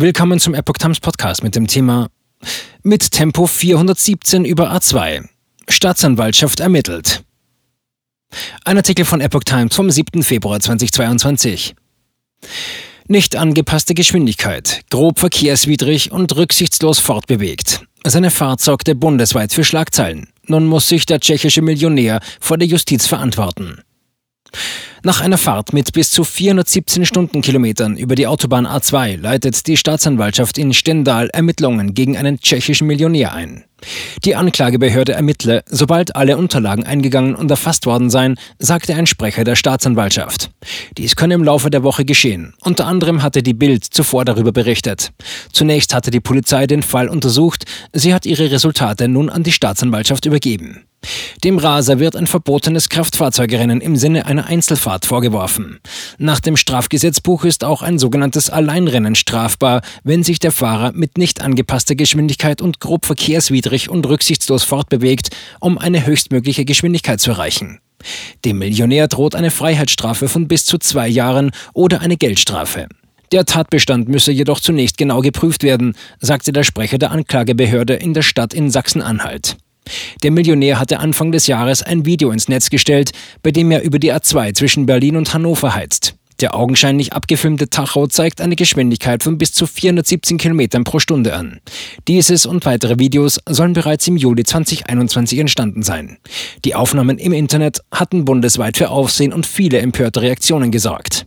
Willkommen zum Epoch Times Podcast mit dem Thema Mit Tempo 417 über A2. Staatsanwaltschaft ermittelt. Ein Artikel von Epoch Times vom 7. Februar 2022. Nicht angepasste Geschwindigkeit, grob verkehrswidrig und rücksichtslos fortbewegt. Seine Fahrt sorgte bundesweit für Schlagzeilen. Nun muss sich der tschechische Millionär vor der Justiz verantworten. Nach einer Fahrt mit bis zu 417 Stundenkilometern über die Autobahn A2 leitet die Staatsanwaltschaft in Stendal Ermittlungen gegen einen tschechischen Millionär ein. Die Anklagebehörde ermittle, sobald alle Unterlagen eingegangen und erfasst worden seien, sagte ein Sprecher der Staatsanwaltschaft. Dies könne im Laufe der Woche geschehen. Unter anderem hatte die Bild zuvor darüber berichtet. Zunächst hatte die Polizei den Fall untersucht, sie hat ihre Resultate nun an die Staatsanwaltschaft übergeben. Dem Raser wird ein verbotenes Kraftfahrzeugrennen im Sinne einer Einzelfahrt vorgeworfen. Nach dem Strafgesetzbuch ist auch ein sogenanntes Alleinrennen strafbar, wenn sich der Fahrer mit nicht angepasster Geschwindigkeit und grob verkehrswidrig und rücksichtslos fortbewegt, um eine höchstmögliche Geschwindigkeit zu erreichen. Dem Millionär droht eine Freiheitsstrafe von bis zu zwei Jahren oder eine Geldstrafe. Der Tatbestand müsse jedoch zunächst genau geprüft werden, sagte der Sprecher der Anklagebehörde in der Stadt in Sachsen-Anhalt. Der Millionär hatte Anfang des Jahres ein Video ins Netz gestellt, bei dem er über die A2 zwischen Berlin und Hannover heizt. Der augenscheinlich abgefilmte Tacho zeigt eine Geschwindigkeit von bis zu 417 km pro Stunde an. Dieses und weitere Videos sollen bereits im Juli 2021 entstanden sein. Die Aufnahmen im Internet hatten bundesweit für Aufsehen und viele empörte Reaktionen gesorgt.